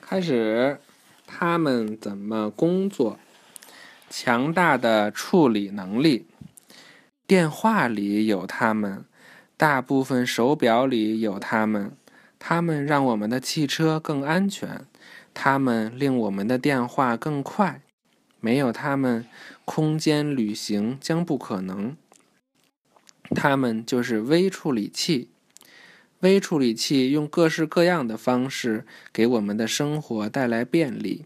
开始。他，们怎么工作？强大的处理能力。电话里有他们，大部分手表里有他们。他们让我们的汽车更安全，他们令我们的电话更快。没有他们，空间旅行将不可能。他们就是微处理器。微处理器用各式各样的方式给我们的生活带来便利。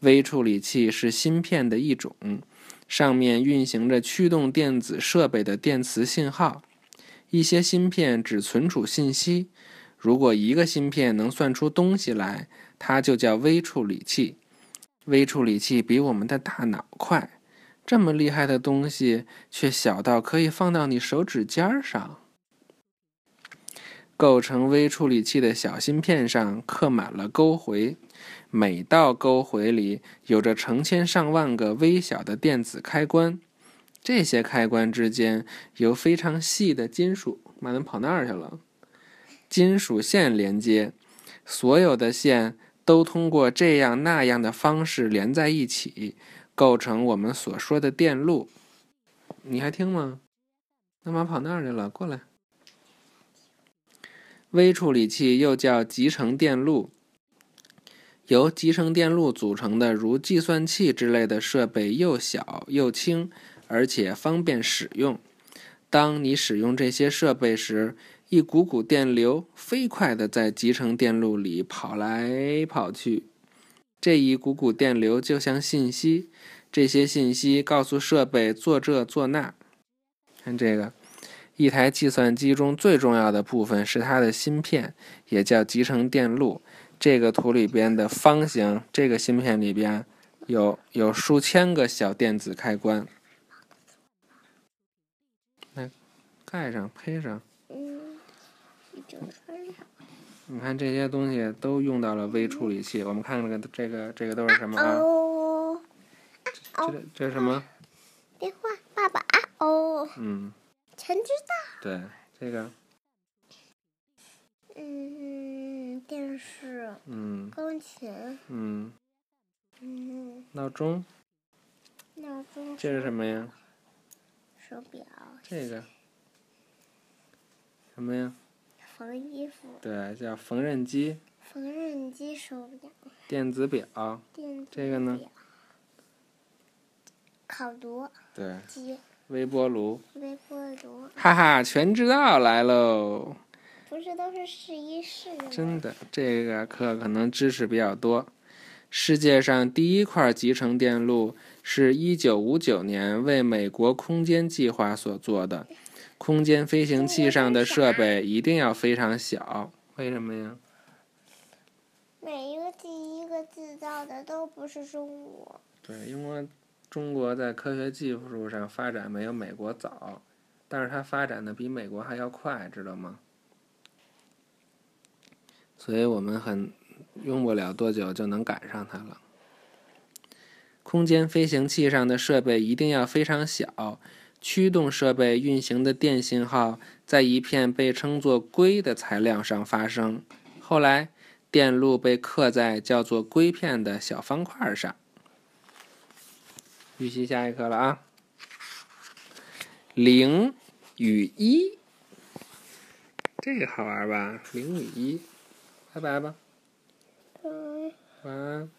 微处理器是芯片的一种，上面运行着驱动电子设备的电磁信号。一些芯片只存储信息。如果一个芯片能算出东西来，它就叫微处理器。微处理器比我们的大脑快。这么厉害的东西，却小到可以放到你手指尖上。构成微处理器的小芯片上刻满了沟回，每道沟回里有着成千上万个微小的电子开关。这些开关之间由非常细的金属（妈，怎么跑那儿去了？）金属线连接。所有的线都通过这样那样的方式连在一起，构成我们所说的电路。你还听吗？干嘛跑那儿去了？过来。微处理器又叫集成电路，由集成电路组成的如计算器之类的设备又小又轻，而且方便使用。当你使用这些设备时，一股股电流飞快地在集成电路里跑来跑去。这一股股电流就像信息，这些信息告诉设备做这做那。看这个。一台计算机中最重要的部分是它的芯片，也叫集成电路。这个图里边的方形，这个芯片里边有有数千个小电子开关。来，盖上，配上。你看这些东西都用到了微处理器。我们看看这个这个这个都是什么啊？哦。这这是什么？电话，爸爸啊哦。嗯。全知道。对，这个。嗯，电视。嗯。钢琴。嗯。嗯。闹钟。闹钟。这是什么呀？手表。这个。什么呀？缝衣服。对，叫缝纫机。缝纫机手表。电子表。电子这个呢？烤炉。对。机。微波炉，微波炉，哈哈，全知道来喽！不是都是试一试的真的，这个课可能知识比较多。世界上第一块集成电路是一九五九年为美国空间计划所做的。空间飞行器上的设备一定要非常小，为什么呀？每一个第一个制造的都不是中国。对，因为。中国在科学技术上发展没有美国早，但是它发展的比美国还要快，知道吗？所以我们很用不了多久就能赶上它了。空间飞行器上的设备一定要非常小，驱动设备运行的电信号在一片被称作硅的材料上发生，后来电路被刻在叫做硅片的小方块上。预习下一课了啊！零与一，这个好玩吧？零与一，拜拜吧，晚安。